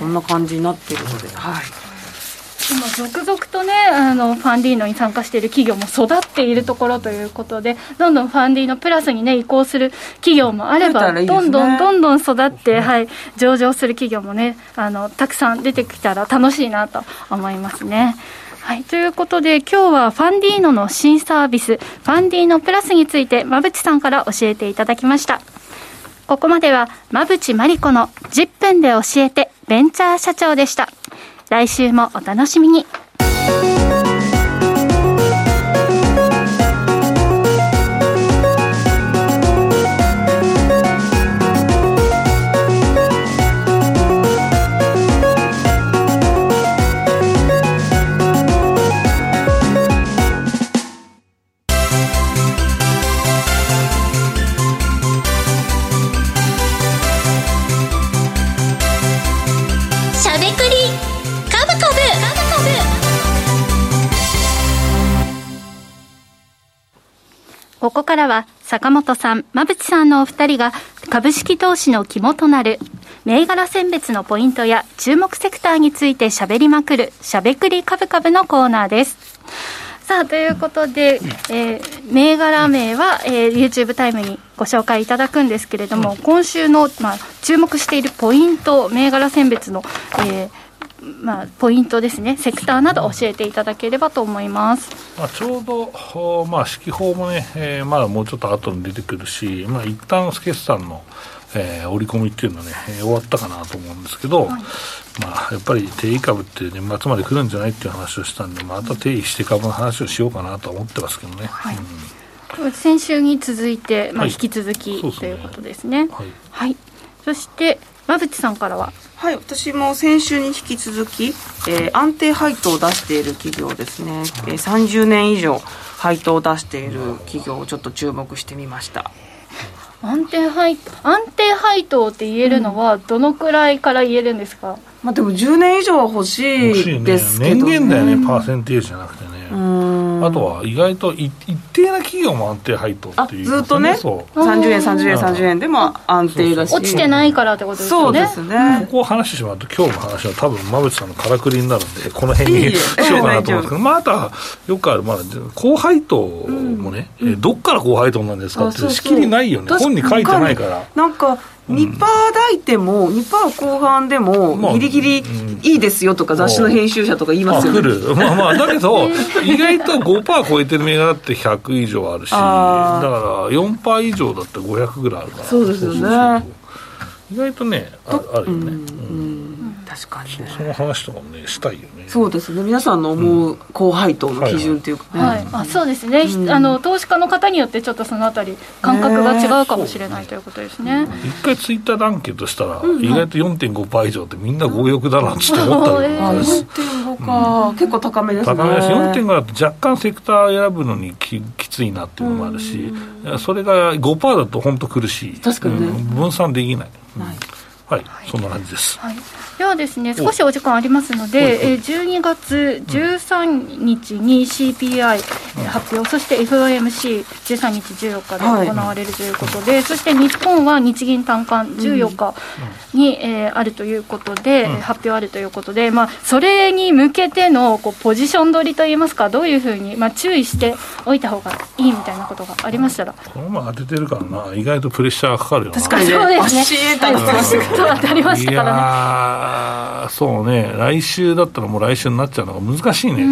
こんな感じになっているので。はい今続々とねあのファンディーノに参加している企業も育っているところということでどんどんファンディーノプラスにね移行する企業もあれば、ね、どんどんどんどん育って、はい、上場する企業もねあのたくさん出てきたら楽しいなと思いますね。はい。ということで、今日はファンディーノの新サービス、ファンディーノプラスについて、馬淵さんから教えていただきました。ここまでは、馬淵真理子の10分で教えて、ベンチャー社長でした。来週もお楽しみに。ここからは坂本さん、馬淵さんのお二人が株式投資の肝となる銘柄選別のポイントや注目セクターについて喋りまくるしゃべくりカブカブのコーナーです。さあ、ということで、えー、銘柄名は、えー、YouTube タイムにご紹介いただくんですけれども、今週の、まあ、注目しているポイント、銘柄選別の、えー、まあ、ポイントですね、セクターなど教えていただければと思います、まあ、ちょうど、まあ、指揮法もね、えー、まだもうちょっと後に出てくるし、まあ一旦決算の、えー、織り込みっていうのはね、えー、終わったかなと思うんですけど、はい、まあ、やっぱり定位株って年末まで来るんじゃないっていう話をしたんで、また定位して株の話をしようかなと思ってますけどね。はい。うん、先週に続いて、まあ、引き続き、はい、ということですね。はい、はい、そして馬淵さんからは。はい私も先週に引き続き、えー、安定配当を出している企業ですね、えー、30年以上配当を出している企業をちょっと注目してみました。安定配安定配当って言えるのはどのくらいから言えるんですか、うん、まあでも10年以上は欲しいですけど、ね、年限だよねパーセンテージじゃなくてね。あとは意外と一定な企業も安定配当っていう、ね、ずっとね。30円30円30円でも安定だし。落ちてないからってことですよね。そうですね。ここを話してしまうと今日の話は多分馬渕さんのからくりになるんでこの辺にしようかなと思うんですけどまああとはよくある、まあ、高配当もね、うん、どっから高配当なんですかって仕切りないよね。本に書いてないから。なんか2%台いても、2%後半でも、ギリギリいいですよとか、雑誌の編集者とか言いますよね。る。[LAUGHS] まあまあ、だけど、意外と5%超えてる銘柄って100以上あるし、だから4%以上だって500ぐらいあるから。そうですよね。意外とね、あるよね。うん確かに、ね、その話とかもねしたいよね。そうですね。皆さんの思う高配当の基準っていうか、ね、はい、はい、あそうですね、うん、あの投資家の方によってちょっとそのあたり感覚が違うかもしれないということですね。一回ツイッターでアンケートしたら、うん、意外と4.5%以上ってみんな強欲だなって思ったりも4.5か、うん、結構高めですね。高めだし4.5だと若干セクター選ぶのにききついなっていうのもあるし、それが5%だと本当苦しい。確かにね、分散できない、はい。はい、そんな感じです。はい、ではですね、少しお時間ありますので、え12月13日に CPI 発表、そして FOMC13 日14日で行われるということで、そして日本は日銀短観14日に、えあるということで、発表あるということで、まあ、それに向けてのこうポジション取りといいますか、どういうふうに、まあ、注意しておいた方がいいみたいなことがありましたら。このまま当ててるからな、意外とプレッシャーかかるよな。確かに、ね、そうですね。と当たりましたからね。そうね、来週だったらもう来週になっちゃうのが難しいね。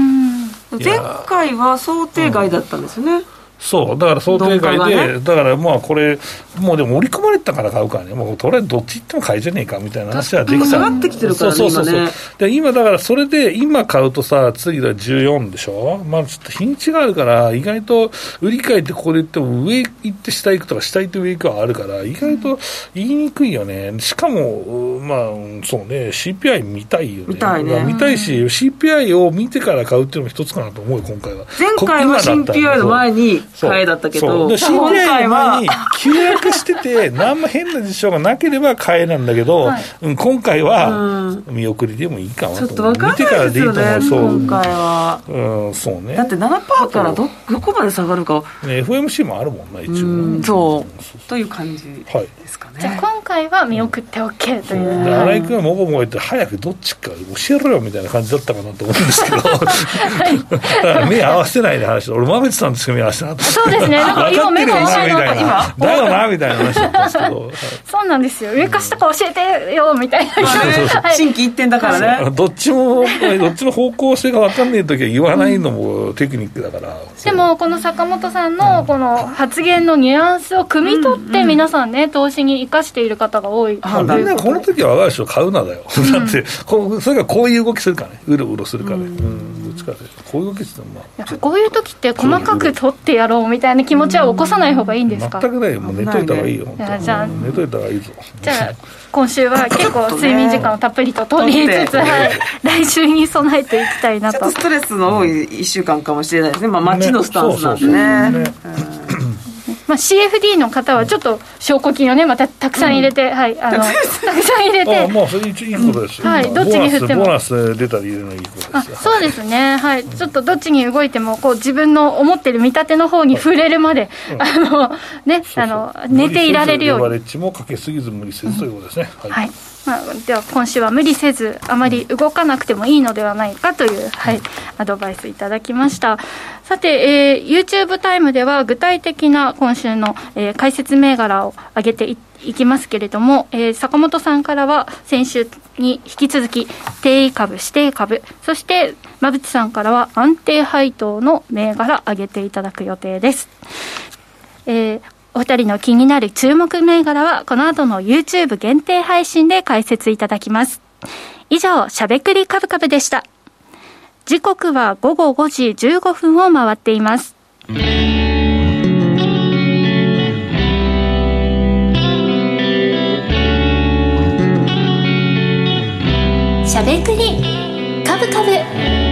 前回は想定外だったんですよね。うんそう、だから想定外で、ね、だからまあこれ、もうでも織り込まれてたから買うからね、もうとりあえずどっち行っても買いじゃねえかみたいな話はできた。下がってきてるからね、そうそうそうそう、で今だからそれで、今買うとさ、次は14でしょ、まあちょっと日にちがあるから、意外と売り買いってここで言っても、上行って下行くとか、下行って上行くはあるから、意外と言いにくいよね。しかも、まあそうね、CPI 見たいよね。見たいね。見たいし、CPI を見てから買うっていうのも一つかなと思うよ、今回は。前回は CPI の前に買えだったけど、ど、CPI 前に急約してて、[LAUGHS] 何も変な事象がなければ買えなんだけど、はい、今回は見送りでもいいかなと。ちょっと分かんないですよね、今回は。うん、そうね。だって7%からどどこまで下がるか。ね、FMC もあるもんな、一応。そう。という感じですかね。じゃあ今回は見送って OK という。新井君はもごもご言って、早くどっちか教えろよみたいな感じだったかなと思うんですけど、[LAUGHS] だから目合わせないで話俺、馬淵さんとしか目合わせなかった。そうですね。分かってるよな、みたいな。だよな、みたいな話だったんですけど。[LAUGHS] そうなんですよ。上か下か教えてよ、みたいな。新規一点だからね。どっちも、どっちの方向性が分かんない時は言わないのもテクニックだから。でも、この坂本さんのこの発言のニュアンスを汲み取って、皆さんね、投資に生かしている方が多い。みんなこの時は若い人買うなだよ。だって、それがこういう動きするからね。うろうろするからね。どっちかこういう動きしてもまあ。こういう時って細かく取ってやろうみたいな気持ちは起こさない方がいいんですか？全くないよ。もう寝といた方がいいよ、ね、じゃあ寝といた方がいいぞ。じゃあ今週は結構睡眠時間をたっぷりと取りつつ、はい、来週に備えていきたいなと。ストレスの多い1週間かもしれないですね、まあ、街のスタンスなんでねまあ、CFD の方はちょっと証拠金をねまたたくさん入れて、うん、はいあのたくさん。入れて。あまあそれいいことですよ、はい、どっちに振っても。ボーナス出たら入れるのいいことですそうですね。はいちょっとどっちに動いてもこう自分の思ってる見立ての方に触れるまで、あのねあの寝ていられるように。レバレッジもかけすぎず無理せずということですね、はいまあ、では今週は無理せずあまり動かなくてもいいのではないかという、はい、アドバイスいただきました。さて、えー、YouTube タイムでは具体的な今週の、えー、解説銘柄を上げていいきますけれども、えー、坂本さんからは先週に引き続き定位株指定株そして馬淵さんからは安定配当の銘柄上げていただく予定です、えー、お二人の気になる注目銘柄は、この後の YouTube 限定配信で解説いただきます。以上、しゃべくりカブカブでした。時刻は午後5時15分を回っています。しゃべくりカブカブ。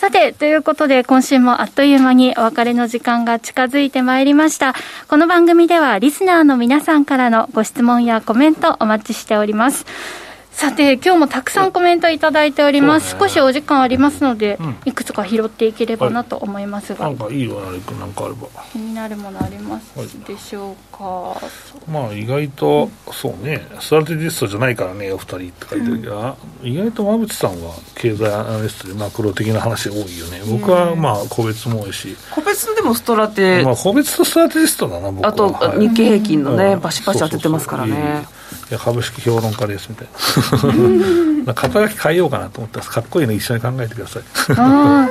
さて、ということで、今週もあっという間にお別れの時間が近づいてまいりました。この番組では、リスナーの皆さんからのご質問やコメントお待ちしております。さて今日もたくさんコメントいただいております、少しお時間ありますので、うん、いくつか拾っていければなと思いますが、なんかいいわなんかあれば。気になるものありますでしょうか、はい、まあ意外と、うん、そうね。ストラテジストじゃないからねお二人って書いてるけど、うん、意外と馬淵さんは経済アナリストでマクロ的な話多いよね。僕はまあ個別も多いし。個別でもストラテまあ個別とストラテジストだな僕は。あと、はい、日経平均のね、バシバシ当ててますからねいや株式評論家ですみたいな。[LAUGHS] 肩書き変えようかなと思ったらかっこいいの一緒に考えてください。あ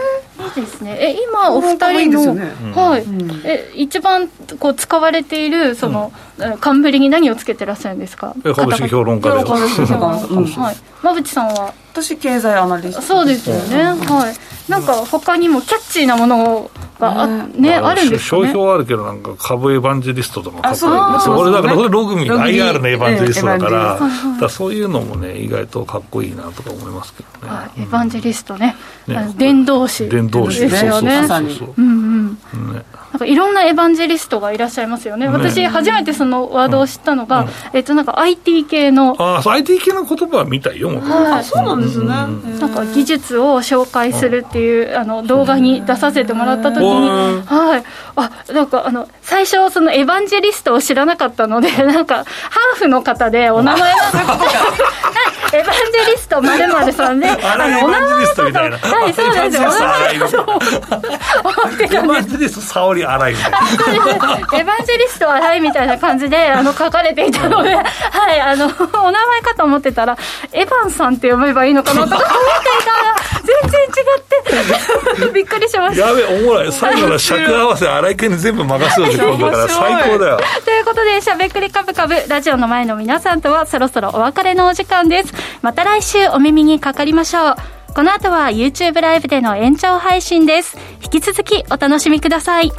いいですね。え今お二人の、ね、はい、うん、え一番こう使われているその、うん、冠に何をつけてらっしゃるんですか？株式評論家で、はい、馬淵さんは？私経済アナリストそうですよね、はいなんか他にもキャッチーなものがあ,、ねあるんですか、ね、商標あるけどなんか株エヴァンジェリストとかかっこいい俺だからログミ IR のエヴァンジェリストだから,、だそういうのもね意外とかっこいいなとか思いますけどね、エヴァンジェリストね。伝道師伝道師ですよね。そうそうそううん。うん。ねなんかいろんなエヴァンジェリストがいらっしゃいますよね、私、初めてそのワードを知ったのが、うん、えっと、なんか IT 系の、ああ、IT 系の言葉は見たよ、はい、そうなんですね、なんか技術を紹介するっていうあの動画に出させてもらったときに、はい、あなんかあの最初、そのエヴァンジェリストを知らなかったので、なんか、ハーフの方で、お名前が、エヴァンジェリストまるさんで、あの、お名前とか、はい、そうですよ、お名前とか、エヴァンジェリスト、沙織洗いみたいな。エヴァンジェリスト洗い。みたいな感じで、あの、書かれていたので、はい、あの、お名前かと思ってたら、エヴァンさんって読めばいいのかなとか思っていたら、全然違って、びっくりしました。やべ、おもろい。最後の尺合わせ、荒井君に全部任せようって今度から最高だよ。ということで、しゃべくりカブカブ、ラジオの前の皆さんとはそろそろお別れのお時間です。また来週お耳にかかりましょう。この後は YouTube ライブでの延長配信です。引き続きお楽しみください。